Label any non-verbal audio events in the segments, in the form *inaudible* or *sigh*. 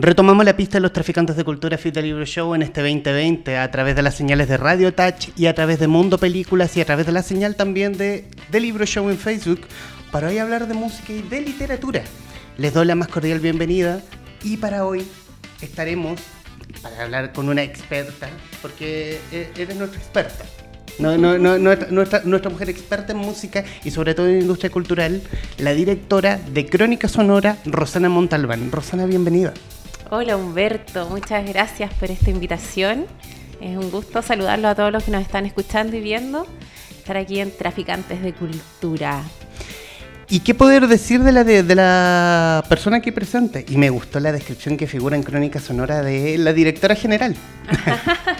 Retomamos la pista de los traficantes de cultura Fit Libro Show en este 2020 a través de las señales de Radio Touch y a través de Mundo Películas y a través de la señal también de, de Libro Show en Facebook para hoy hablar de música y de literatura. Les doy la más cordial bienvenida y para hoy estaremos para hablar con una experta porque e-, eres nuestra experta. No, no, no, nuestra, nuestra, mujer experta en música y sobre todo en industria cultural, la directora de Crónica Sonora, Rosana Montalbán. Rosana, bienvenida. Hola Humberto, muchas gracias por esta invitación. Es un gusto saludarlo a todos los que nos están escuchando y viendo. Estar aquí en Traficantes de Cultura. ¿Y qué poder decir de la, de, la persona aquí presente? Y me gustó la descripción que figura en Crónica Sonora de la directora general.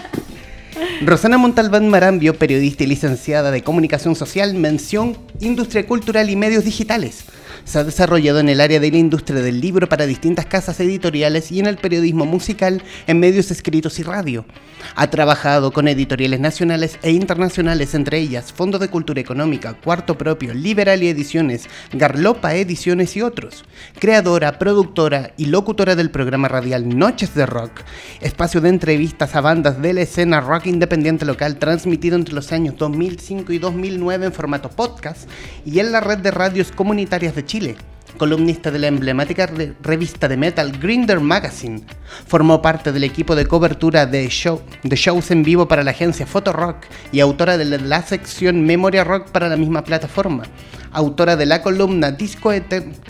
*laughs* Rosana Montalbán Marambio, periodista y licenciada de Comunicación Social, mención Industria Cultural y Medios Digitales se ha desarrollado en el área de la industria del libro para distintas casas editoriales y en el periodismo musical en medios escritos y radio. Ha trabajado con editoriales nacionales e internacionales, entre ellas Fondo de Cultura Económica, Cuarto Propio, Liberal y Ediciones, Garlopa Ediciones y otros. Creadora, productora y locutora del programa radial Noches de Rock, espacio de entrevistas a bandas de la escena rock independiente local transmitido entre los años 2005 y 2009 en formato podcast y en la red de radios comunitarias de Chile columnista de la emblemática revista de metal Grinder Magazine. Formó parte del equipo de cobertura de, show, de shows en vivo para la agencia Rock y autora de la, sección Memoria Rock para la misma plataforma. Autora de la columna Disco,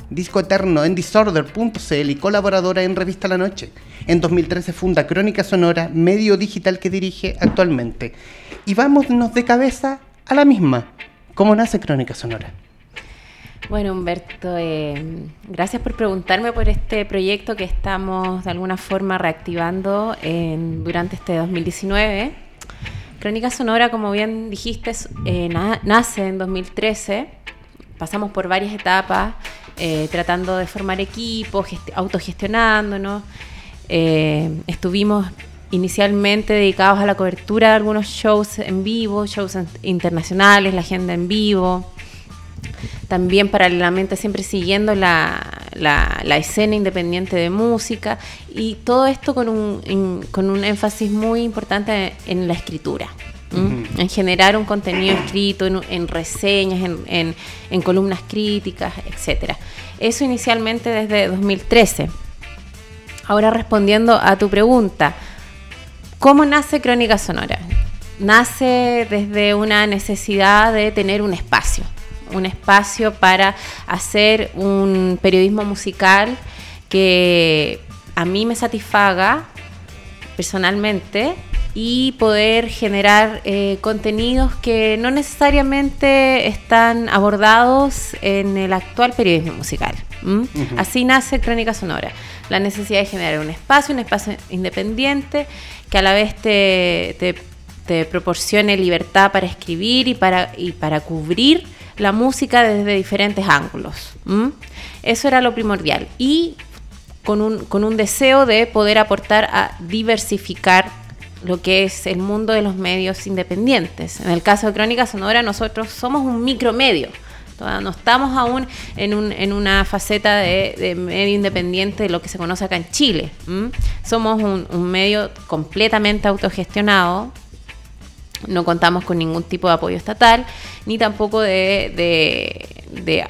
Disco Eterno en Disorder.cl y colaboradora en Revista La Noche. En 2013 funda Crónica Sonora, medio digital que dirige actualmente. Y vámonos de cabeza a la misma. ¿Cómo nace Crónica Sonora? Bueno, Humberto, eh, gracias por preguntarme por este proyecto que estamos de alguna forma reactivando durante este 2019. Crónica Sonora, como bien dijiste, eh, nace en 2013. Pasamos por varias etapas, eh, tratando de formar equipos, autogestionándonos. estuvimos inicialmente dedicados a la cobertura de algunos shows en vivo, shows internacionales, la agenda en vivo también paralelamente siempre siguiendo la, escena independiente de música y todo esto con un, con un énfasis muy importante en la escritura. En generar un contenido escrito, en, reseñas, en, en, columnas críticas, etc. Eso inicialmente desde 2013. Ahora respondiendo a tu pregunta, ¿cómo nace Crónica Sonora? Nace desde una necesidad de tener un espacio, un espacio para hacer un periodismo musical que a mí me satisfaga personalmente y poder generar eh, contenidos que no necesariamente están abordados en el actual periodismo musical. Así nace Crónica Sonora, la necesidad de generar un espacio, un espacio independiente que a la vez te, te, proporcione libertad para escribir y para, y para cubrir la música desde diferentes ángulos. Eso era lo primordial. Y con un, con un deseo de poder aportar a diversificar lo que es el mundo de los medios independientes. En el caso de Crónica Sonora, nosotros somos un micromedio. No estamos aún en, un, en una faceta de, medio independiente de lo que se conoce acá en Chile. Somos un, un medio completamente autogestionado, no contamos con ningún tipo de apoyo estatal, ni tampoco de, de,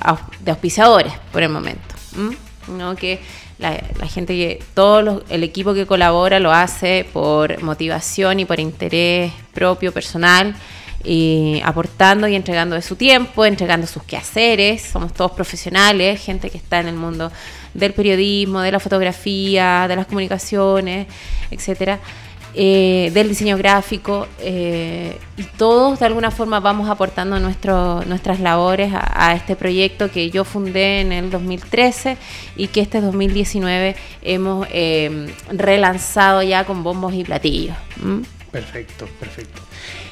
auspiciadores por el momento. ¿no? Que la, gente que, todo el equipo que colabora lo hace por motivación y por interés propio, personal, y aportando y entregando de su tiempo, entregando sus quehaceres. Somos todos profesionales, gente que está en el mundo del periodismo, de la fotografía, de las comunicaciones, etcétera. Eh, del diseño gráfico eh, y todos de alguna forma vamos aportando nuestro, nuestras labores a, este proyecto que yo fundé en el 2013 y que este 2019 hemos eh, relanzado ya con bombos y platillos. Perfecto, perfecto.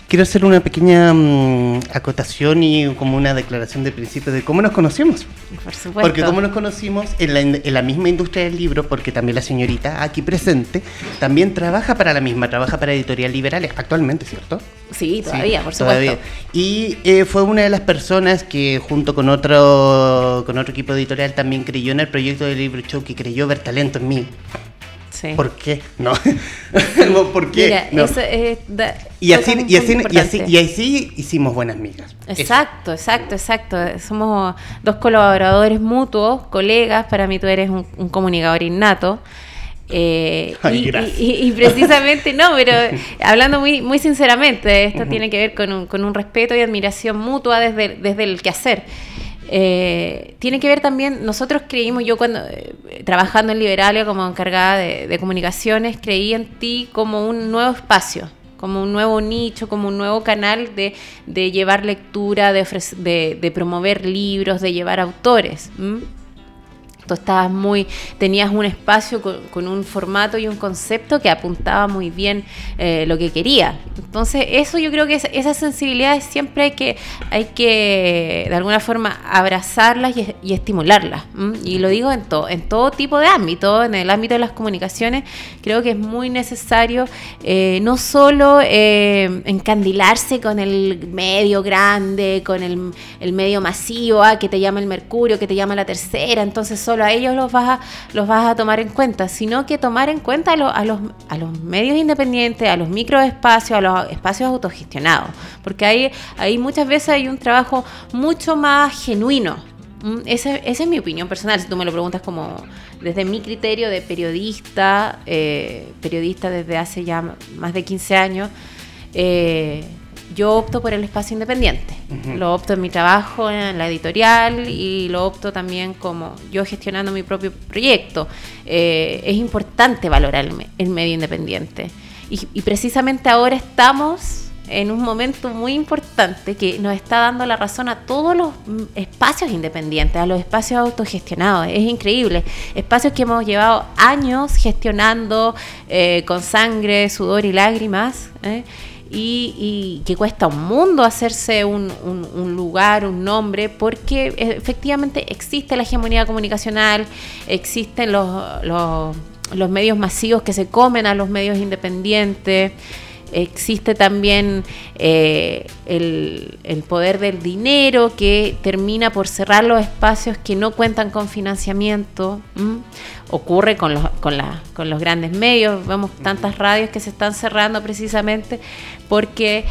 Quiero hacer una pequeña mm, acotación y como una declaración de principio de cómo nos conocimos. Por supuesto. Porque cómo nos conocimos en la, en la, misma industria del libro, porque también la señorita aquí presente también trabaja para la misma, trabaja para Editorial Liberales actualmente, ¿cierto? Sí, todavía, por supuesto. Y eh, fue una de las personas que junto con otro, con otro equipo editorial también creyó en el proyecto del libro show, que creyó ver talento en mí ¿Por qué? *laughs* No. ¿Por qué? Mira, Eso es y, así, y, así, y, así, y así hicimos buenas migas. Exacto, exacto, exacto. Somos dos colaboradores mutuos, colegas. Para mí tú eres un, comunicador innato. Eh, y, precisamente, no, pero *laughs* hablando muy, muy sinceramente, esto tiene que ver con un, con un respeto y admiración mutua desde, desde el quehacer. Eh, tiene que ver también, nosotros creímos, yo cuando eh, trabajando en Liberalia como encargada de, comunicaciones, creí en ti como un nuevo espacio, como un nuevo nicho, como un nuevo canal de, llevar lectura, de, de, promover libros, de llevar autores estabas muy, tenías un espacio con, un formato y un concepto que apuntaba muy bien eh, lo que quería. Entonces, eso yo creo que esas sensibilidades siempre hay que, hay que de alguna forma abrazarlas y, estimularlas. Y lo digo en, todo en todo tipo de ámbito, en el ámbito de las comunicaciones, creo que es muy necesario eh, no solo eh, encandilarse con el medio grande, con el, el medio masivo, ah, que te llama el Mercurio, que te llama la tercera, entonces solo a ellos los vas a, los vas a tomar en cuenta, sino que tomar en cuenta a, a, los, a los medios independientes, a los microespacios, a los espacios autogestionados, porque ahí, ahí muchas veces hay un trabajo mucho más genuino. Esa, es mi opinión personal, si tú me lo preguntas como desde mi criterio de periodista, eh, periodista desde hace ya más de 15 años, eh, yo opto por el espacio independiente. Lo opto en mi trabajo en la editorial y lo opto también como yo gestionando mi propio proyecto. Eh, es importante valorar el, medio independiente. Y, precisamente ahora estamos en un momento muy importante que nos está dando la razón a todos los espacios independientes, a los espacios autogestionados. Es increíble. Espacios que hemos llevado años gestionando eh, con sangre, sudor y lágrimas. ¿eh? Y, que cuesta un mundo hacerse un, lugar, un nombre, porque efectivamente existe la hegemonía comunicacional, existen los, los, medios masivos que se comen a los medios independientes existe también eh, el, poder del dinero que termina por cerrar los espacios que no cuentan con financiamiento ocurre con los, con, la, con los grandes medios, vemos tantas radios que se están cerrando precisamente porque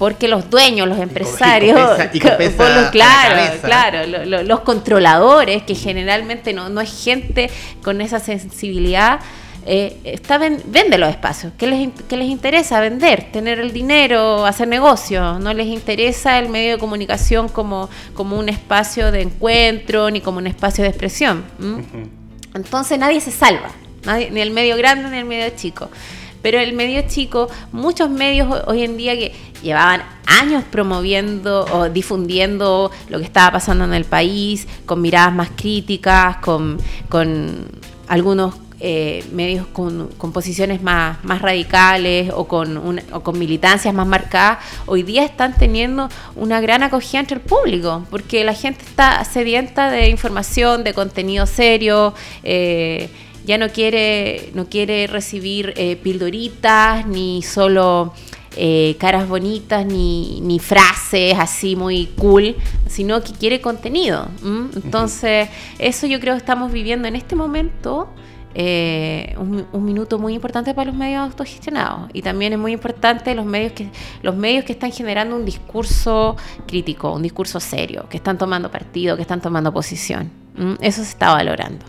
porque los dueños, los empresarios, *laughs* claro, claro, los controladores, que generalmente no, no es gente con esa sensibilidad, eh, está vende los espacios. ¿Qué les, ¿Qué les interesa? Vender, tener el dinero, hacer negocio. No les interesa el medio de comunicación como, como un espacio de encuentro ni como un espacio de expresión. Entonces nadie se salva, ni el medio grande ni el medio chico. Pero el medio chico, muchos medios hoy en día que llevaban años promoviendo o difundiendo lo que estaba pasando en el país, con miradas más críticas, con, con algunos eh, medios con, posiciones más, más radicales o con, o con militancias más marcadas, hoy día están teniendo una gran acogida entre el público, porque la gente está sedienta de información, de contenido serio. Eh, ya no quiere, no quiere recibir eh, pildoritas ni solo caras bonitas ni, ni, frases así muy cool, sino que quiere contenido. Entonces, eso yo creo que estamos viviendo en este momento eh, un, minuto muy importante para los medios autogestionados y también es muy importante los medios que los medios que están generando un discurso crítico, un discurso serio, que están tomando partido, que están tomando posición. Eso se está valorando.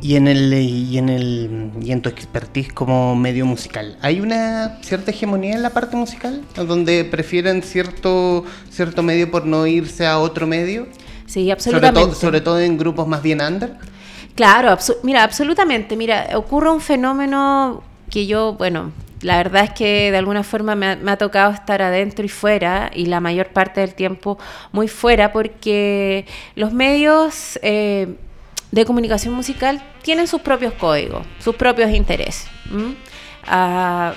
Y en el y en el y en tu expertise como medio musical, ¿hay una cierta hegemonía en la parte musical donde prefieren cierto cierto medio por no irse a otro medio? Sí, absolutamente. Sobre todo, sobre todo en grupos más bien under. Claro, mira, absolutamente. Mira, ocurre un fenómeno que yo, bueno, la verdad es que de alguna forma me ha, tocado estar adentro y fuera, y la mayor parte del tiempo muy fuera, porque los medios eh, de comunicación musical tienen sus propios códigos, sus propios intereses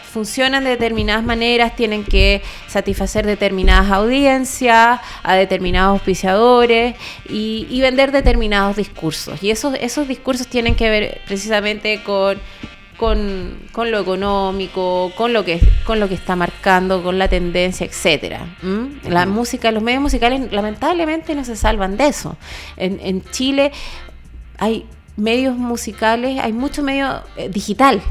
funcionan de determinadas maneras, tienen que satisfacer determinadas audiencias, a determinados auspiciadores y, vender determinados discursos. Y esos, esos discursos tienen que ver precisamente con con, lo económico, con lo que con lo que está marcando, con la tendencia, etcétera. La música, los medios musicales lamentablemente no se salvan de eso. En, en Chile hay medios musicales, hay mucho medio eh, digital,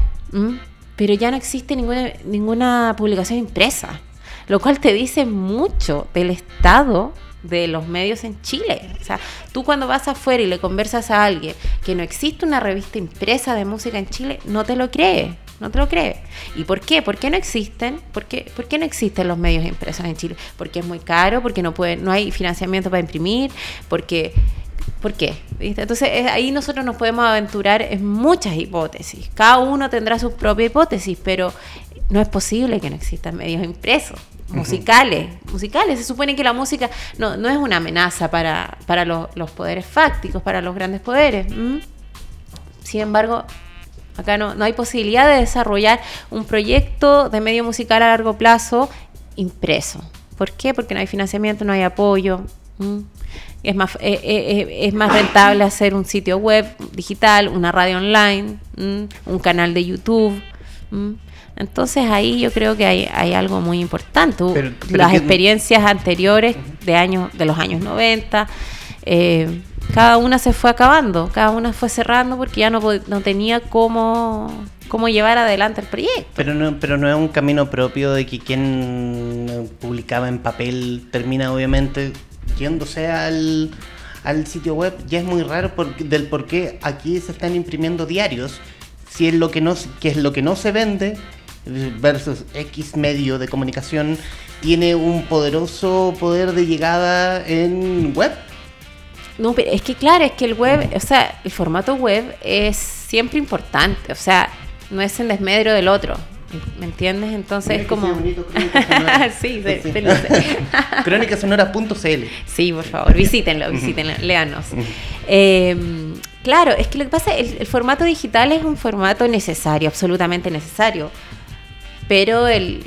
pero ya no existe ninguna, ninguna publicación impresa, lo cual te dice mucho del estado de los medios en Chile. O sea, tú cuando vas afuera y le conversas a alguien que no existe una revista impresa de música en Chile, no te lo cree, no te lo cree. ¿Y por qué? ¿Por qué no existen? ¿Por qué, ¿Por qué no existen los medios impresos en Chile? Porque es muy caro, porque no, puede, no hay financiamiento para imprimir, porque... ¿Por qué? Entonces ahí nosotros nos podemos aventurar en muchas hipótesis. Cada uno tendrá su propia hipótesis, pero no es posible que no existan medios impresos musicales, musicales. Se supone que la música no, no es una amenaza para, para los poderes fácticos, para los grandes poderes. Sin embargo, acá no, no hay posibilidad de desarrollar un proyecto de medio musical a largo plazo impreso. ¿Por qué? Porque no hay financiamiento, no hay apoyo. Es más, eh, eh, eh, es más rentable hacer un sitio web digital, una radio online, un canal de YouTube. Entonces ahí yo creo que hay, algo muy importante. Las experiencias anteriores de años, de los años 90, eh, cada una se fue acabando, cada una fue cerrando porque ya no, no tenía cómo, cómo llevar adelante el proyecto. Pero no, pero no es un camino propio de que quien publicaba en papel termina obviamente yéndose al, al sitio web. Ya es muy raro del por qué aquí se están imprimiendo diarios, si es lo que no, que es lo que no se vende versus X medio de comunicación tiene un poderoso poder de llegada en web. No, pero es que claro, es que el web, o sea, el formato web es siempre importante, o sea, no es en desmedro del otro. ¿Me entiendes? Entonces es como. *laughs* sí, sí, *laughs* Crónicasonora.cl. Sí, por favor, visítenlo, visítenlo, léanos. Em, claro, es que lo que pasa, el, el formato digital es un formato necesario, absolutamente necesario pero el,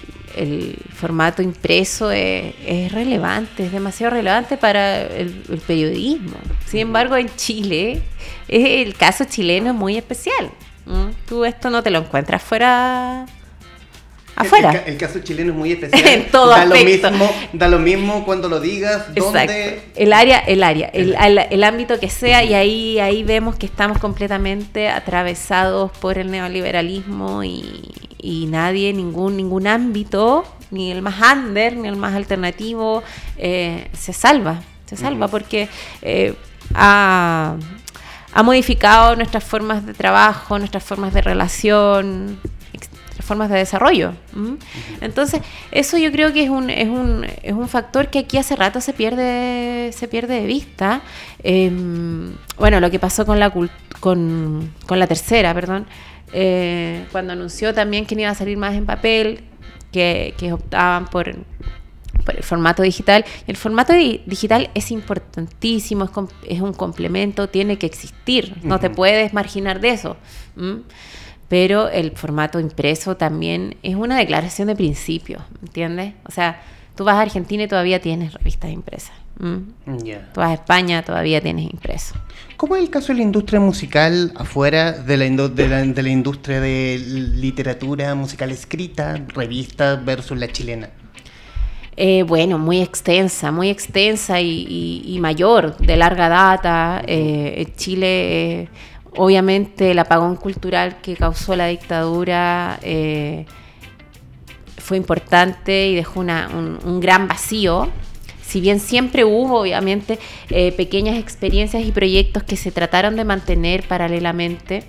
formato impreso es, relevante, es demasiado relevante para el, periodismo. Sin embargo, en Chile, el caso chileno es muy especial. Tú esto no te lo encuentras fuera afuera. El, caso chileno es muy *laughs* especial. en todo da lo mismo, da lo mismo cuando lo digas, dónde. El área, el área, el, el, ámbito que sea, y ahí, ahí vemos que estamos completamente atravesados por el neoliberalismo y, y nadie, ningún, ningún ámbito, ni el más under, ni el más alternativo, eh, se salva, se salva porque eh, ha, modificado nuestras formas de trabajo, nuestras formas de relación, formas de desarrollo. Entonces, eso yo creo que es un, es un, es un factor que aquí hace rato se pierde, se pierde de vista. Em, bueno, lo que pasó con la, con, con la tercera, perdón, eh, cuando anunció también que iba a salir más en papel, que, optaban por, el formato digital. El formato digital es importantísimo, es, un complemento, tiene que existir, no te puedes marginar de eso. Pero el formato impreso también es una declaración de principio, ¿entiendes? O sea, tú vas a Argentina y todavía tienes revistas impresas. Mm. Tú vas a España, todavía tienes impreso. ¿Cómo es el caso de la industria musical afuera de la, de la, industria de literatura musical escrita, revistas versus la chilena? Eh, bueno, muy extensa, muy extensa y, mayor, de larga data. Eh, Chile, eh, obviamente, el apagón cultural que causó la dictadura fue importante y dejó un gran vacío. Si bien siempre hubo, obviamente, eh, pequeñas experiencias y proyectos que se trataron de mantener paralelamente,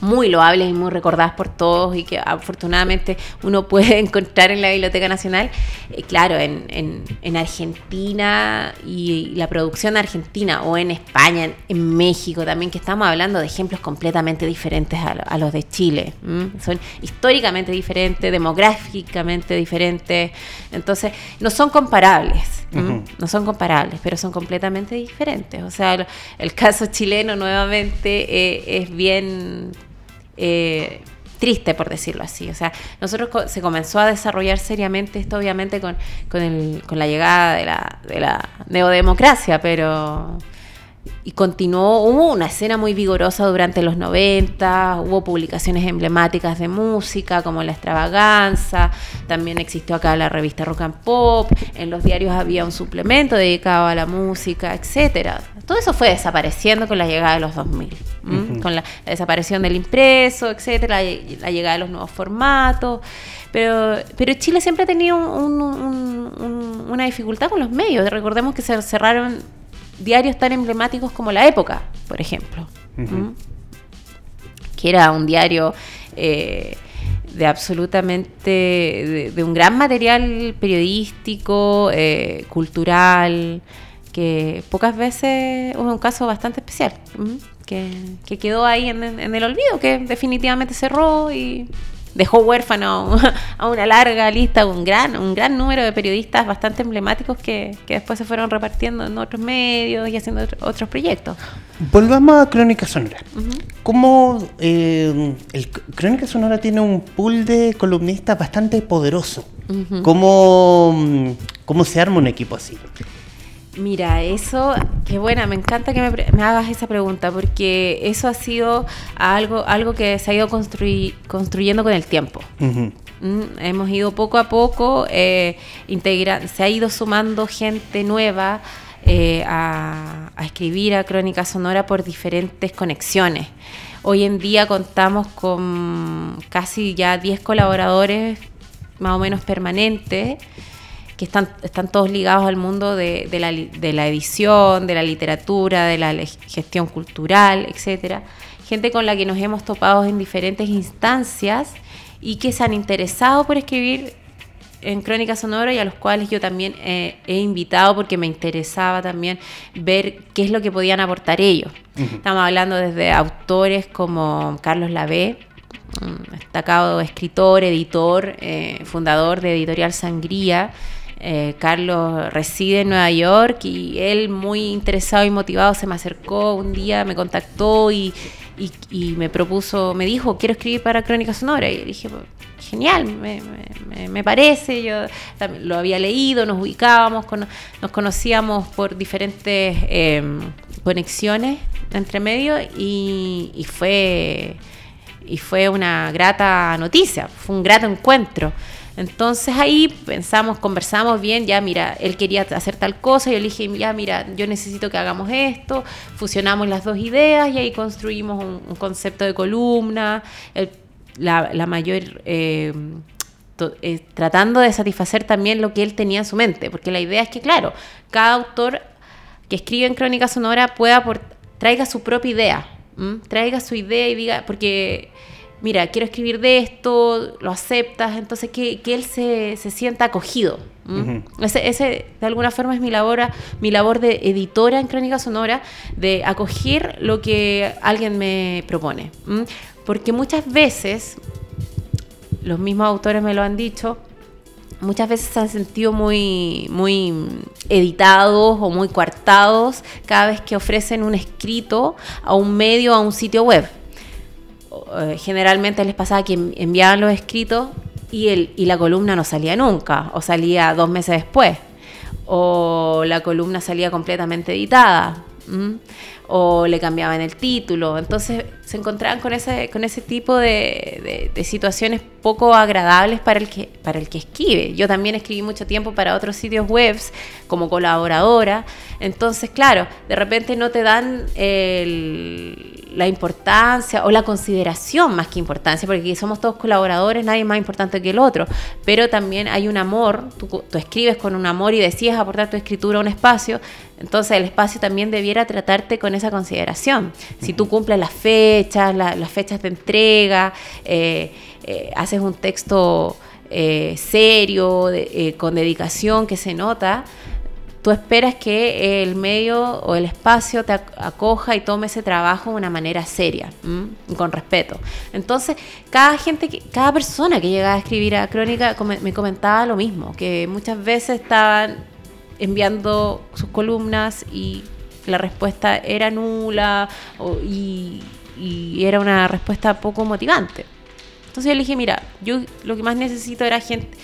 muy loables y muy recordadas por todos y que afortunadamente uno puede *laughs* encontrar en la Biblioteca Nacional. Eh, claro, en, Argentina y la producción argentina o en España, en, México también, que estamos hablando de ejemplos completamente diferentes a, los de Chile. Son históricamente diferentes, demográficamente diferentes, entonces no son comparables. No son comparables, pero son completamente diferentes. O sea, el, caso chileno nuevamente eh, es bien eh, triste, por decirlo así. O sea, nosotros se comenzó a desarrollar seriamente esto, obviamente, con, con, la llegada de la, de la neodemocracia, pero y continuó, hubo una escena muy vigorosa durante los 90, hubo publicaciones emblemáticas de música como La Extravaganza, también existió acá la revista Rock and Pop, en los diarios había un suplemento dedicado a la música, etcétera. Todo eso fue desapareciendo con la llegada de los 2000, con la, desaparición del impreso, etcétera, la, llegada de los nuevos formatos. Pero, pero Chile siempre ha tenido una dificultad con los medios. Recordemos que se cerraron diarios tan emblemáticos como La Época, por ejemplo, que era un diario eh, de absolutamente, de, un gran material periodístico, eh, cultural, que pocas veces es un caso bastante especial, que, quedó ahí en, el olvido, que definitivamente cerró y dejó huérfano *laughs* a una larga lista, un gran, un gran número de periodistas bastante emblemáticos que, después se fueron repartiendo en otros medios y haciendo otros proyectos. Volvamos a Crónica Sonora. ¿Cómo eh, el Crónica Sonora tiene un pool de columnistas bastante poderoso? ¿Cómo, ¿Cómo se arma un equipo así? Mira, eso, qué buena, me encanta que me, hagas esa pregunta, porque eso ha sido algo, algo que se ha ido construyendo con el tiempo. Mm, hemos ido poco a poco, eh, se ha ido sumando gente nueva eh, a, a, escribir a Crónica Sonora por diferentes conexiones. Hoy en día contamos con casi ya 10 colaboradores más o menos permanentes que están, están todos ligados al mundo de, la, de la edición, de la literatura, de la gestión cultural, etcétera. Gente con la que nos hemos topado en diferentes instancias y que se han interesado por escribir en Crónica Sonora y a los cuales yo también he invitado porque me interesaba también ver qué es lo que podían aportar ellos. Estamos hablando desde autores como Carlos Lavé, destacado escritor, editor, eh, fundador de Editorial Sangría, eh, Carlos reside en Nueva York y él muy interesado y motivado se me acercó un día, me contactó y, me propuso, me dijo, quiero escribir para Crónica Sonora. Y dije, genial, me, parece, yo lo había leído, nos ubicábamos, nos conocíamos por diferentes em, conexiones entre medio y, fue, y fue una grata noticia, fue un grato encuentro. Entonces ahí pensamos, conversamos bien, ya mira, él quería hacer tal cosa, yo le dije, ya mira, yo necesito que hagamos esto, fusionamos las dos ideas y ahí construimos un, concepto de columna, la, mayor... Eh, eh, tratando de satisfacer también lo que él tenía en su mente, porque la idea es que, claro, cada autor que escribe en Crónica Sonora pueda traiga su propia idea, traiga su idea y diga, porque mira, quiero escribir de esto, lo aceptas, entonces que, él se, sienta acogido. ese, de alguna forma, es mi labor, mi labor de editora en Crónica Sonora, de acoger lo que alguien me propone. Porque muchas veces, los mismos autores me lo han dicho, muchas veces se han sentido muy, muy editados o muy coartados cada vez que ofrecen un escrito a un medio, a un sitio web. Eh, generalmente les pasaba que enviaban los escritos y, el, y la columna no salía nunca, o salía dos meses después, o la columna salía completamente editada o le cambiaban el título. Entonces se encontraban con ese, con ese tipo de, situaciones poco agradables para el, que, para el que escribe. Yo también escribí mucho tiempo para otros sitios web como colaboradora. Entonces, claro, de repente no te dan la importancia o la consideración más que importancia, porque somos todos colaboradores, nadie es más importante que el otro. Pero también hay un amor, tú, tú escribes con un amor y decides aportar tu escritura a un espacio. Entonces el espacio también debiera tratarte con esa consideración. Si tú cumples las fechas, las fechas de entrega, eh, eh, haces un texto eh, serio, con dedicación que se nota, tú esperas que el medio o el espacio te acoja y tome ese trabajo de una manera seria, con respeto. Entonces, cada gente, cada persona que llega a escribir a Crónica me comentaba lo mismo, que muchas veces estaban enviando sus columnas y la respuesta era nula y, era una respuesta poco motivante. Entonces yo le dije, mira, yo lo que más necesito era gente,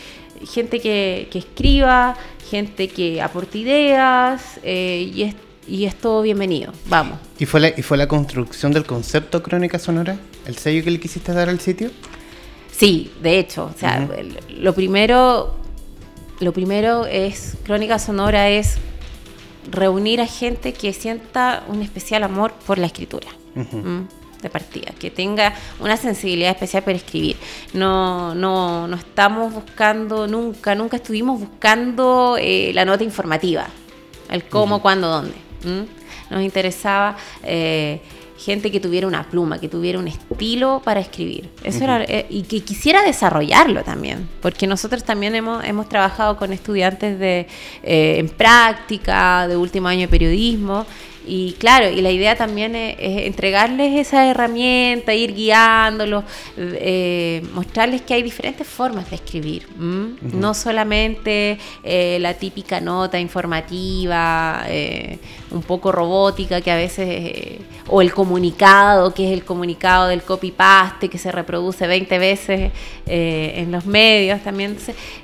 gente que, escriba, gente que aporte ideas eh, y, es, y es todo bienvenido. Vamos. ¿Y fue, la, ¿Y fue la construcción del concepto Crónica Sonora? ¿El sello que le quisiste dar al sitio? Sí, de hecho. O sea, lo primero lo primero es, Crónica Sonora es reunir a gente que sienta un especial amor por la escritura. de partida, que tenga una sensibilidad especial para escribir. No, no, no estamos buscando nunca, nunca estuvimos buscando eh, la nota informativa, el cómo, cuándo, dónde. Nos interesaba eh, gente que tuviera una pluma, que tuviera un estilo para escribir. Eso era, eh, y que quisiera desarrollarlo también, porque nosotros también hemos, hemos trabajado con estudiantes de, eh, en práctica, de último año de periodismo, y claro, y la idea también es, entregarles esa herramienta, ir guiándolos, eh, mostrarles que hay diferentes formas de escribir. No solamente eh, la típica nota informativa, eh, un poco robótica que a veces, o el comunicado, que es el comunicado del copy-paste que se reproduce 20 veces en los medios. También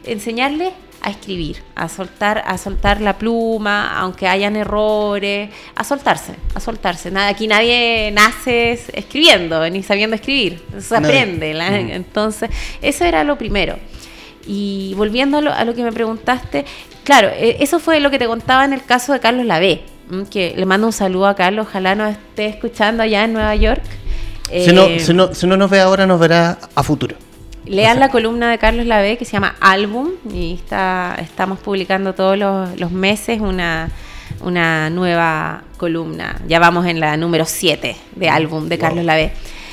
enseñarles a escribir, a soltar, a soltar la pluma, aunque hayan errores, a soltarse, a soltarse. Nada, aquí nadie nace escribiendo ni sabiendo escribir, se aprende. Entonces, eso era lo primero. Y volviendo a lo, que me preguntaste, claro, e, eso fue lo que te contaba en el caso de Carlos Lavé, que le mando un saludo a Carlos, ojalá nos esté escuchando allá en Nueva York. si, no, eh, si, no, si no nos ve ahora, nos verá a futuro. Lean la columna de Carlos Lavé que se llama Álbum y está, estamos publicando todos los, meses una, una, nueva columna. Ya vamos en la número 7 de Álbum de Carlos Lavé.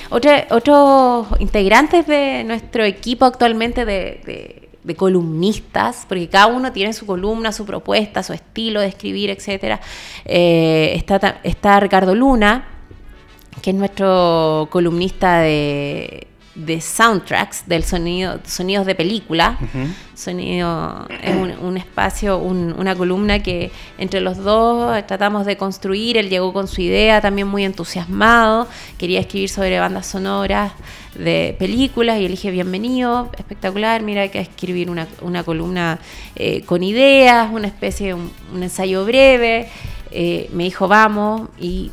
otros integrantes de nuestro equipo actualmente de, columnistas, porque cada uno tiene su columna, su propuesta, su estilo de escribir, etc. Eh, está, está Ricardo Luna, que es nuestro columnista de de soundtracks, del sonido, sonidos de película. Sonido es un, espacio, una columna que entre los dos tratamos de construir. Él llegó con su idea también muy entusiasmado. Quería escribir sobre bandas sonoras de películas y le dije bienvenido, espectacular, mira hay que escribir una, columna eh, con ideas, una especie de un, ensayo breve. Eh, me dijo vamos y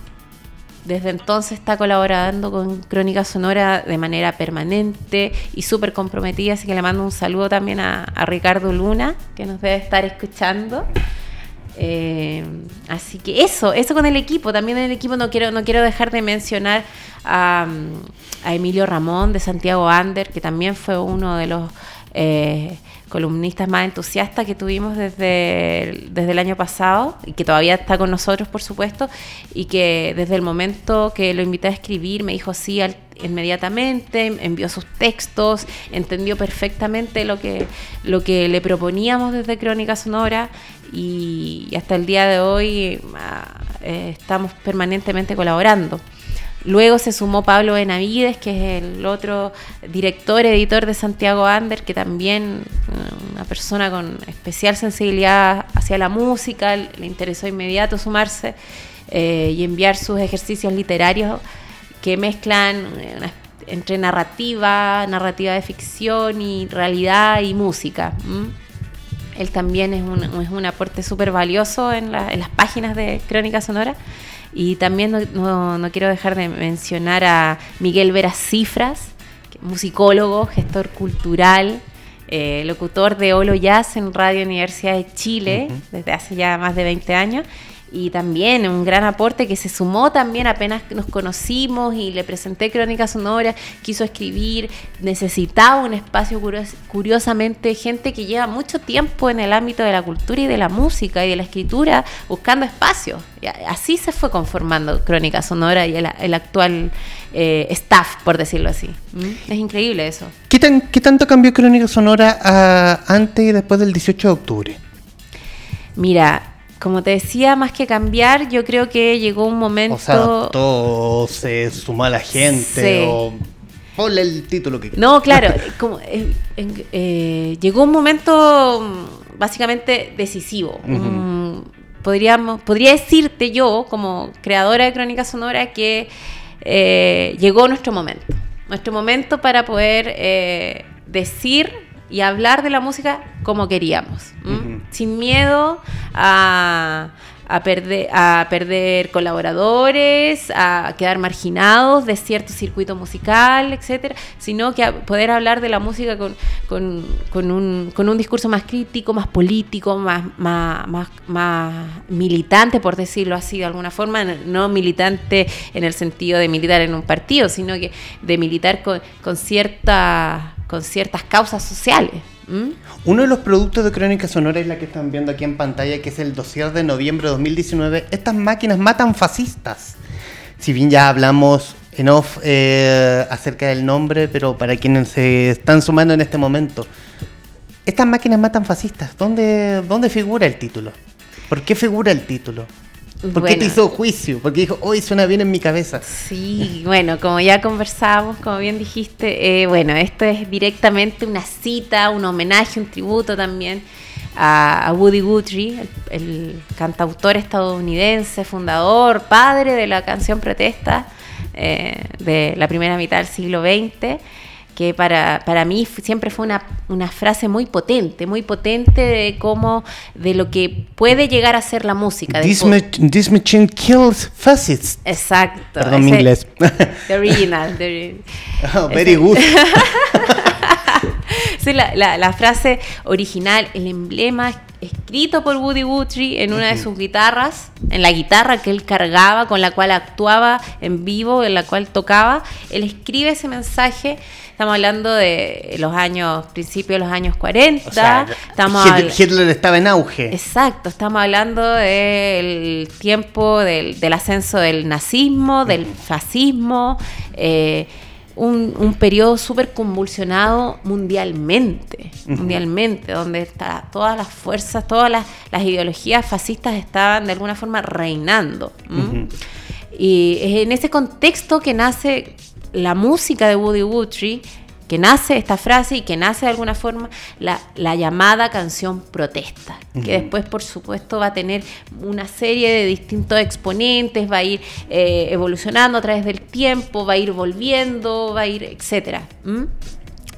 desde entonces está colaborando con Crónica Sonora de manera permanente y súper comprometida, así que le mando un saludo también a, Ricardo Luna, que nos debe estar escuchando. Eh, así que eso, eso con el equipo. También en el equipo no quiero, no quiero dejar de mencionar a, a Emilio Ramón de Santiago Ander, que también fue uno de los eh, columnistas más entusiastas que tuvimos desde, desde el año pasado y que todavía está con nosotros, por supuesto, y que desde el momento que lo invité a escribir me dijo sí inmediatamente, envió sus textos, entendió perfectamente lo que, lo que le proponíamos desde Crónica Sonora y, hasta el día de hoy ah, eh, estamos permanentemente colaborando. Luego se sumó Pablo Benavides, que es el otro director, editor de Santiago Ander, que también eh, una persona con especial sensibilidad hacia la música, le interesó inmediato sumarse eh, y enviar sus ejercicios literarios que mezclan eh, entre narrativa, narrativa de ficción y realidad y música. Él también es un, es un aporte súper valioso en, en las páginas de Crónica Sonora. Y también no, quiero dejar de mencionar a Miguel Veras Cifras, musicólogo, gestor cultural, eh, locutor de Olo Jazz en Radio Universidad de Chile desde hace ya más de 20 años y también un gran aporte que se sumó también apenas nos conocimos y le presenté Crónica Sonora, quiso escribir, necesitaba un espacio curiosamente, gente que lleva mucho tiempo en el ámbito de la cultura y de la música y de la escritura buscando espacios. Así se fue conformando Crónica Sonora y el, actual eh, staff, por decirlo así. ¿Mm? Es increíble eso. ¿Qué, ¿Qué, tanto cambió Crónica Sonora ah, antes y después del 18 de octubre? Mira, como te decía, más que cambiar, yo creo que llegó un momento. O sea, todo se suma a la gente o. Ponle el título que No, claro, *laughs* como, eh, eh, llegó un momento mm, básicamente decisivo. podríamos, podría decirte yo, como creadora de Crónica Sonora, que eh, llegó nuestro momento. Nuestro momento para poder decir y hablar de la música como queríamos, sin miedo a, a perder, a perder colaboradores, a quedar marginados de cierto circuito musical, etcétera, sino que a poder hablar de la música con, con, un, con un discurso más crítico, más político, más, más, más, más, militante, por decirlo así de alguna forma, no militante en el sentido de militar en un partido, sino que de militar con, con, cierta, con ciertas causas sociales. Uno de los productos de Crónica Sonora es la que están viendo aquí en pantalla, que es el dossier de noviembre de 2019. Estas máquinas matan fascistas. Si bien ya hablamos en off eh, acerca del nombre, pero para quienes se están sumando en este momento, estas máquinas matan fascistas. ¿Dónde, dónde figura el título? ¿Por qué figura el título? ¿Por qué te hizo juicio? Porque dijo, hoy suena bien en mi cabeza. Sí, bueno, como ya conversamos, como bien dijiste, eh, bueno, esto es directamente una cita, un homenaje, un tributo también a, Woody Guthrie, el, cantautor estadounidense, fundador, padre de la canción Protesta eh, de la primera mitad del siglo XX que para, para mí siempre fue una, una, frase muy potente, muy potente de cómo, de lo que puede llegar a ser la música. This, machine kills fascists. Exacto. Perdón mi inglés. *laughs* The original. *laughs* oh, very good. *laughs* sí, la, la, la, frase original, el emblema escrito por Woody Guthrie en una de sus guitarras, en la guitarra que él cargaba, con la cual actuaba en vivo, en la cual tocaba, él escribe ese mensaje Estamos hablando de los años, principios de los años 40. estamos Hitler, estaba en auge. Exacto, estamos hablando del tiempo del, ascenso del nazismo, del fascismo. Eh, un, periodo súper convulsionado mundialmente, mundialmente, donde todas las fuerzas, todas las, ideologías fascistas estaban de alguna forma reinando. Y es en ese contexto que nace la música de Woody Guthrie, que nace esta frase y que nace de alguna forma la, llamada canción protesta, que después por supuesto va a tener una serie de distintos exponentes, va a ir eh, evolucionando a través del tiempo, va a ir volviendo, va a ir, etcétera.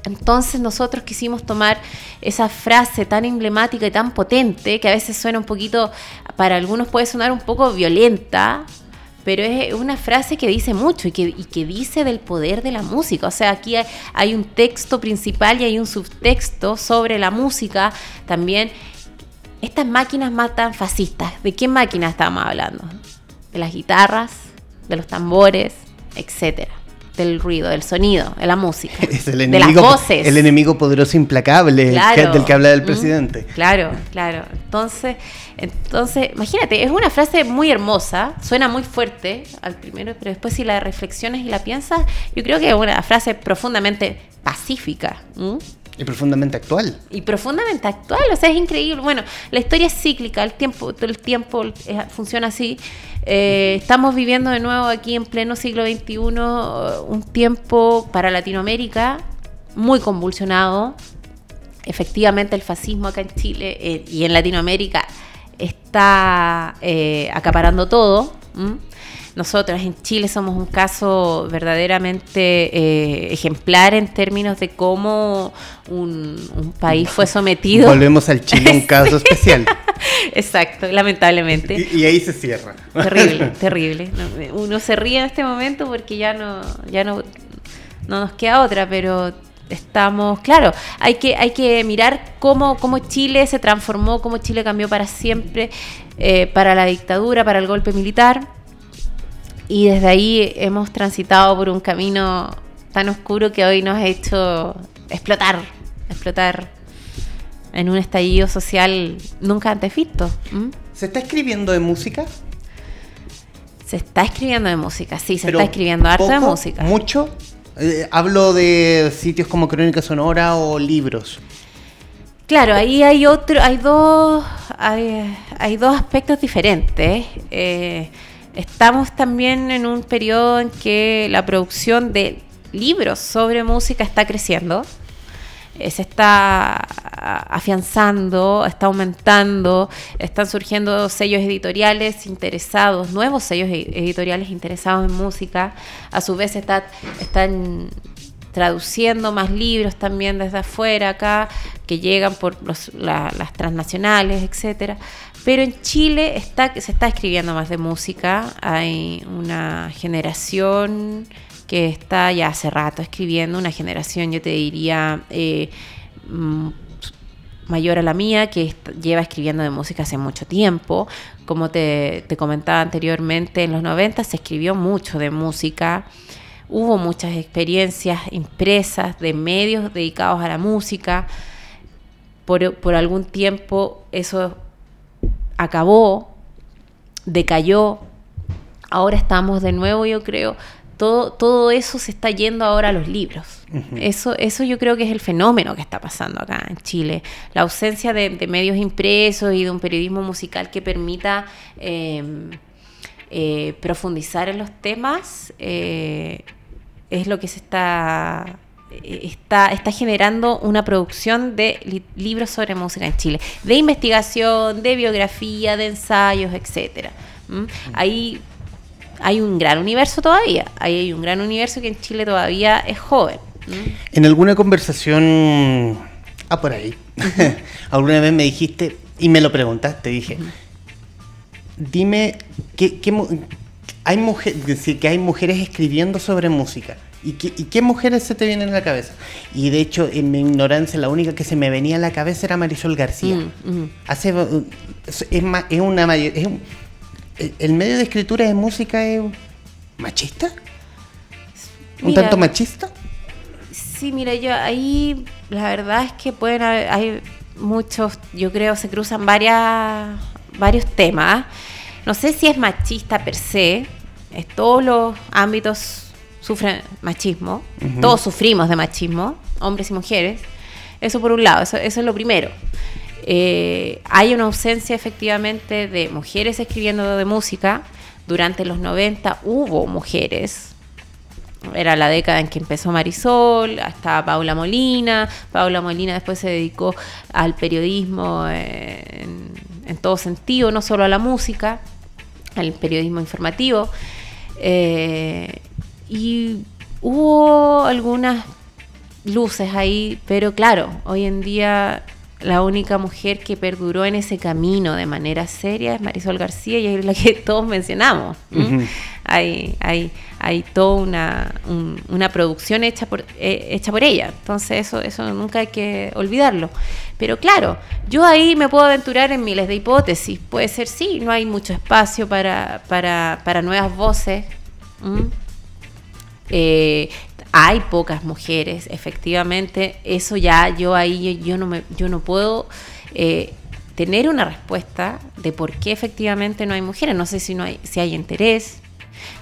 Entonces nosotros quisimos tomar esa frase tan emblemática y tan potente, que a veces suena un poquito, para algunos puede sonar un poco violenta, pero es una frase que dice mucho y que, dice del poder de la música. O sea, aquí hay, un texto principal y hay un subtexto sobre la música también. Estas máquinas matan fascistas. ¿De qué máquinas estamos hablando? De las guitarras, de los tambores, etcétera del ruido, del sonido, de la música, *laughs* de las voces. El enemigo poderoso implacable del que habla el presidente. claro, claro. Entonces, entonces, imagínate, es una frase muy hermosa, suena muy fuerte al primero, pero después si la reflexionas y la piensas, yo creo que es una frase profundamente pacífica. Y profundamente actual. Y profundamente actual, o sea, es increíble. Bueno, la historia es cíclica, el tiempo, el tiempo eh, funciona así. Eh, estamos viviendo de nuevo aquí en pleno siglo XXI un tiempo para Latinoamérica muy convulsionado. Efectivamente, el fascismo acá en Chile eh, y en Latinoamérica está acaparando todo. Nosotros en Chile somos un caso verdaderamente eh, ejemplar en términos de cómo un, país fue sometido. Volvemos al Chile, un *laughs* caso especial. Exacto, lamentablemente. Y, ahí se cierra. Terrible, *laughs* terrible. Uno se ríe en este momento porque ya no, ya no, no nos queda otra, pero estamos, claro, hay que, hay que mirar cómo, cómo Chile se transformó, cómo Chile cambió para siempre, eh, para la dictadura, para el golpe militar y desde ahí hemos transitado por un camino tan oscuro que hoy nos ha hecho explotar, explotar en un estallido social nunca antes visto. ¿Se está escribiendo de música? Se está escribiendo de música, sí, se está escribiendo harto de música. ¿Mucho? Eh, hablo de sitios como Crónica Sonora o libros. Claro, ahí hay otro, hay dos, hay, hay dos aspectos diferentes. Eh, Estamos también en un periodo en que la producción de libros sobre música está creciendo, eh, se está afianzando, está aumentando, están surgiendo sellos editoriales interesados, nuevos sellos editoriales interesados en música, a su vez están traduciendo más libros también desde afuera acá, que llegan por las transnacionales, etcétera. Pero en Chile está, se está escribiendo más de música, hay una generación que está ya hace rato escribiendo, una generación, yo te diría, eh, mm, mayor a la mía, que lleva escribiendo de música hace mucho tiempo. Como te, comentaba anteriormente, en los 90 se escribió mucho de música. Hubo muchas experiencias impresas de medios dedicados a la música. Por, por algún tiempo eso acabó, decayó. Ahora estamos de nuevo, yo creo, todo, todo eso se está yendo ahora a los libros. eso, eso yo creo que es el fenómeno que está pasando acá en Chile. La ausencia de, medios impresos y de un periodismo musical que permita em, eh, profundizar en los temas eh, es lo que se está Está, está, generando una producción de libros sobre música en Chile, de investigación, de biografía, de ensayos, etcétera. Ahí hay un gran universo todavía. hay un gran universo que en Chile todavía es joven. En alguna conversación, ah, por ahí, *laughs* alguna vez me dijiste, y me lo preguntaste, dije, dime, ¿qué, hay mujeres, que hay mujeres escribiendo sobre música? ¿Y qué, mujeres se te vienen a la cabeza? Y de hecho, en mi ignorancia, la única que se me venía a la cabeza era Marisol García. Mm, Hace, es, es una mayor, ¿El medio de escritura de música es machista? ¿Un tanto machista? Sí, mira, yo ahí la verdad es que pueden haber, hay muchos, yo creo, se cruzan varias, varios temas. No sé si es machista per se, es, todos los ámbitos sufren machismo, todos sufrimos de machismo, hombres y mujeres. Eso por un lado, eso es lo primero. Eh, hay una ausencia efectivamente de mujeres escribiendo de música. Durante los 90 hubo mujeres. Era la década en que empezó Marisol, hasta Paula Molina. Paula Molina después se dedicó al periodismo en, todo sentido, no solo a la música, al periodismo informativo. Eh, y hubo algunas luces ahí, pero claro, hoy en día la única mujer que perduró en ese camino de manera seria es Marisol García y es la que *laughs* todos mencionamos. Hay, hay, hay toda una, una producción hecha por, eh, hecha por ella. Entonces eso, eso nunca hay que olvidarlo. Pero claro, yo ahí me puedo aventurar en miles de hipótesis. Puede ser sí, no hay mucho espacio para, para, para nuevas voces. Eh, hay pocas mujeres, efectivamente, eso ya yo ahí yo no me yo no puedo eh, tener una respuesta de por qué efectivamente no hay mujeres. No sé si no hay si hay interés.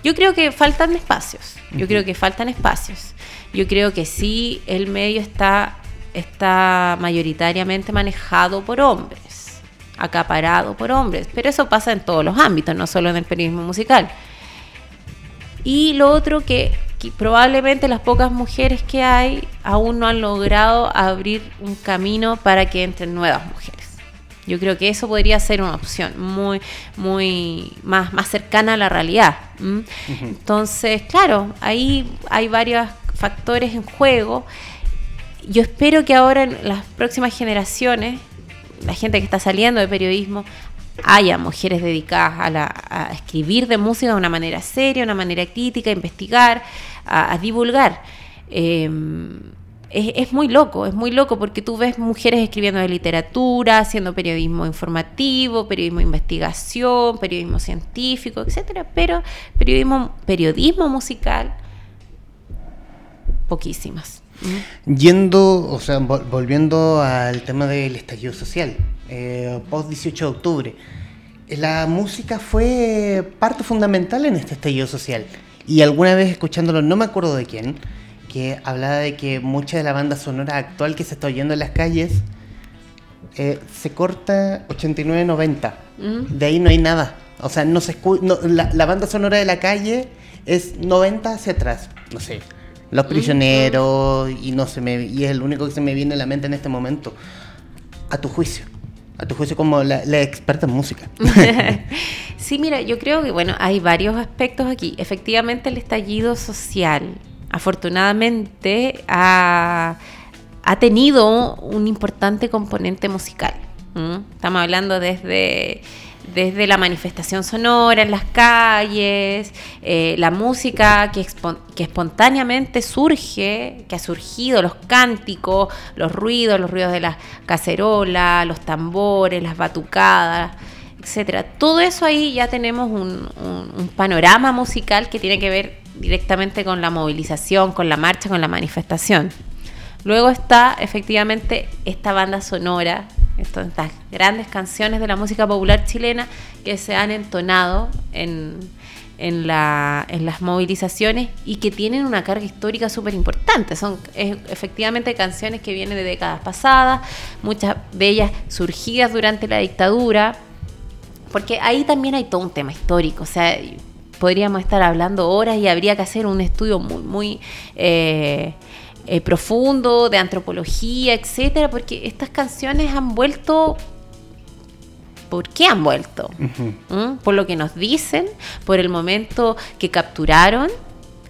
Yo creo que faltan espacios. Yo creo que faltan espacios. Yo creo que sí el medio está está mayoritariamente manejado por hombres, acaparado por hombres, pero eso pasa en todos los ámbitos, no solo en el periodismo musical. Y lo otro que probablemente las pocas mujeres que hay aún no han logrado abrir un camino para que entren nuevas mujeres. Yo creo que eso podría ser una opción muy, muy más, más cercana a la realidad. Entonces, claro, ahí hay varios factores en juego. Yo espero que ahora en las próximas generaciones, la gente que está saliendo de periodismo, haya mujeres dedicadas a, escribir de música de una manera seria, de una manera crítica, a investigar, a, divulgar. Em, es, muy loco, es muy loco porque tú ves mujeres escribiendo de literatura, haciendo periodismo informativo, periodismo de investigación, periodismo científico, etcétera, pero periodismo, periodismo musical, poquísimas. Yendo, o sea, volviendo al tema del estallido social, eh, post 18 de octubre, la música fue parte fundamental en este estallido social. Y alguna vez escuchándolo, no me acuerdo de quién, que hablaba de que mucha de la banda sonora actual que se está oyendo en las calles eh, se corta 89-90. De ahí no hay nada. O sea, no se la, banda sonora de la calle es 90 hacia atrás. No sé. Los prisioneros y no se me y es el único que se me viene a la mente en este momento. A tu juicio. A tu juicio como la, la experta en música. *laughs* sí, mira, yo creo que bueno, hay varios aspectos aquí. Efectivamente el estallido social afortunadamente ha, tenido un importante componente musical. Estamos hablando desde desde la manifestación sonora en las calles, eh, la música que, que, espontáneamente surge, que ha surgido, los cánticos, los ruidos, los ruidos de las cacerolas, los tambores, las batucadas, etcétera. Todo eso ahí ya tenemos un panorama musical que tiene que ver directamente con la movilización, con la marcha, con la manifestación. Luego está efectivamente esta banda sonora estas grandes canciones de la música popular chilena que se han entonado en, en, la, en las movilizaciones y que tienen una carga histórica súper importante. Son efectivamente canciones que vienen de décadas pasadas, muchas de ellas surgidas durante la dictadura, porque ahí también hay todo un tema histórico, o sea, podríamos estar hablando horas y habría que hacer un estudio muy, muy... Eh, eh, profundo, de antropología, etcétera, porque estas canciones han vuelto. ¿Por qué han vuelto? ¿Mm? Por lo que nos dicen, por el momento que capturaron.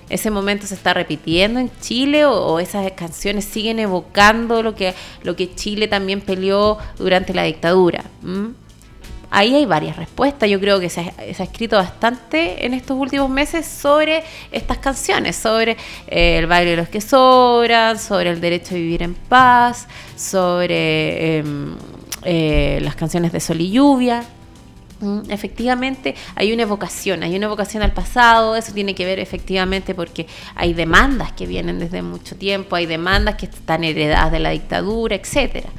Ese momento se está repitiendo en Chile o, esas canciones siguen evocando lo que, lo que Chile también peleó durante la dictadura. ¿Mm? Ahí hay varias respuestas. Yo creo que se ha, escrito bastante en estos últimos meses sobre estas canciones, sobre eh, el baile de los que sobran, sobre el derecho a vivir en paz, sobre em, eh, las canciones de sol y lluvia. Mm, efectivamente, hay una evocación, hay una evocación al pasado, eso tiene que ver efectivamente porque hay demandas que vienen desde mucho tiempo, hay demandas que están heredadas de la dictadura, etcétera.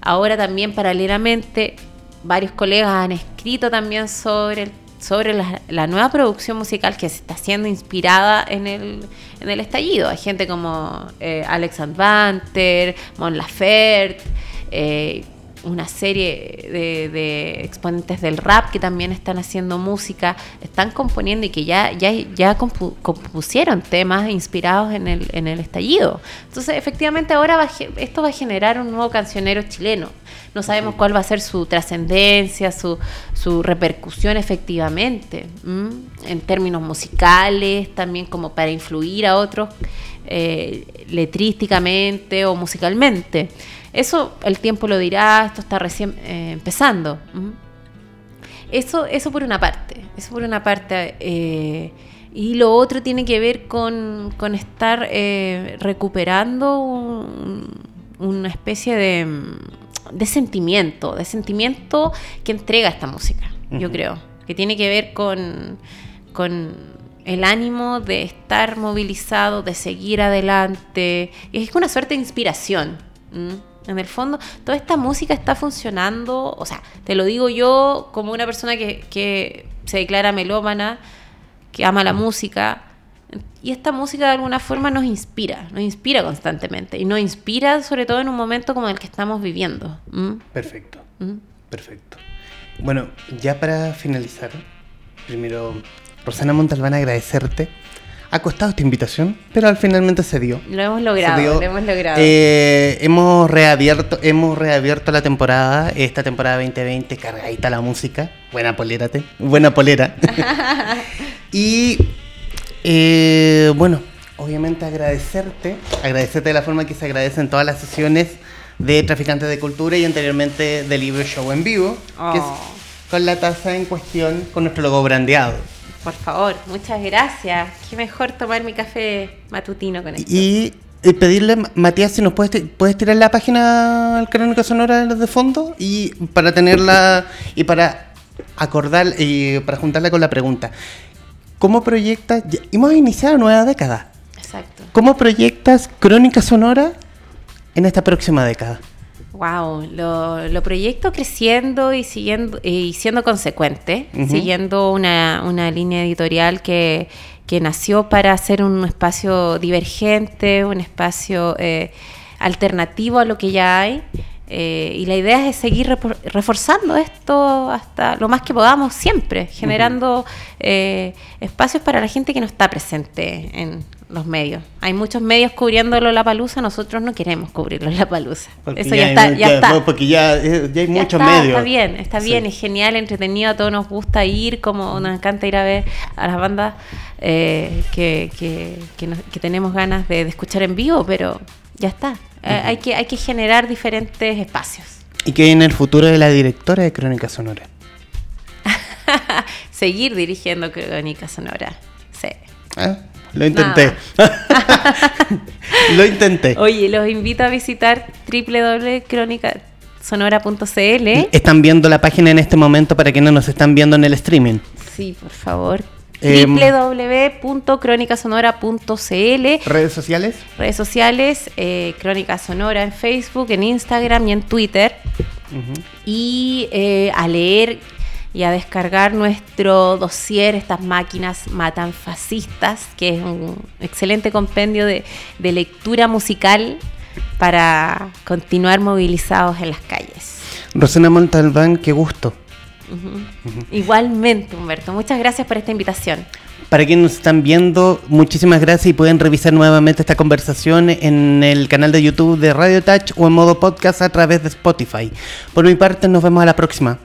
Ahora también paralelamente varios colegas han escrito también sobre, sobre la, nueva producción musical que se está siendo inspirada en el, en el estallido. Hay gente como eh, Alex Advanter, Mon Laferte, eh, una serie de, exponentes del rap que también están haciendo música, están componiendo y que ya, ya, ya compusieron temas inspirados en el, en el estallido. Entonces, efectivamente, ahora esto va a generar un nuevo cancionero chileno. No sabemos cuál va a ser su trascendencia, su, su, repercusión efectivamente, en términos musicales, también como para influir a otros eh, letrísticamente o musicalmente. Eso el tiempo lo dirá, esto está recién eh, empezando. Eso, eso por una parte, eso por una parte. Eh, y lo otro tiene que ver con, estar eh, recuperando una especie de, de, sentimiento, de sentimiento que entrega esta música, yo creo, que tiene que ver con, con el ánimo de estar movilizado, de seguir adelante. Y es una suerte de inspiración. En el fondo, toda esta música está funcionando, o sea, te lo digo yo como una persona que, se declara melómana, que ama la música, y esta música de alguna forma nos inspira, nos inspira constantemente, y nos inspira sobre todo en un momento como el que estamos viviendo. Perfecto, perfecto. Bueno, ya para finalizar, primero, Rosana Montalbán, agradecerte ha costado esta invitación, pero al finalmente se dio. Lo hemos logrado, lo hemos logrado. Eh, hemos reabierto, hemos reabierto la temporada, esta temporada 2020, cargadita la música. Buena polera, buena polera. *laughs* *laughs* y eh, bueno, obviamente agradecerte, agradecerte de la forma que se agradecen todas las sesiones de Traficantes de Cultura y anteriormente de Libro Show en vivo, que es oh. con la taza en cuestión, con nuestro logo brandeado. Por favor, muchas gracias. Qué mejor tomar mi café matutino con esto. Y, pedirle, Matías, si nos puedes, puedes tirar la página al Crónica Sonora de fondo y para tenerla y para acordar y para juntarla con la pregunta. ¿Cómo proyectas? Hemos iniciado nueva década. Exacto. ¿Cómo proyectas Crónica Sonora en esta próxima década? Wow, lo, proyecto creciendo y siguiendo y siendo consecuente, siguiendo una, una, línea editorial que, que, nació para ser un espacio divergente, un espacio eh, alternativo a lo que ya hay. Eh, y la idea es seguir reforzando esto hasta lo más que podamos siempre, generando eh, espacios para la gente que no está presente en, los medios. Hay muchos medios cubriéndolo la palusa, nosotros no queremos cubrirlo la palusa. Eso ya, está, ya, está. porque ya, eh, hay muchos medios. Está bien, está bien, es genial, entretenido, a todos nos gusta ir, como nos encanta ir a ver a las bandas eh, que, que, que, tenemos ganas de, escuchar en vivo, pero ya está. Eh, hay, que, hay que generar diferentes espacios. ¿Y qué en el futuro de la directora de Crónica Sonora? *laughs* Seguir dirigiendo Crónica Sonora, sí. ¿Ah? Lo intenté. *laughs* lo intenté. Oye, los invito a visitar www.cronicasonora.cl. Están viendo la página en este momento para quienes nos están viendo en el streaming. Sí, por favor. Eh, www.cronicasonora.cl ¿Redes sociales? Redes sociales, eh, Crónica Sonora en Facebook, en Instagram y en Twitter. Y eh, a leer y a descargar nuestro dossier, estas máquinas matan fascistas, que es un excelente compendio de, lectura musical para continuar movilizados en las calles. Rosana Montalbán, qué gusto. Igualmente, Humberto. Muchas gracias por esta invitación. Para quienes nos están viendo, muchísimas gracias y pueden revisar nuevamente esta conversación en el canal de YouTube de Radio Touch o en modo podcast a través de Spotify. Por mi parte, nos vemos a la próxima.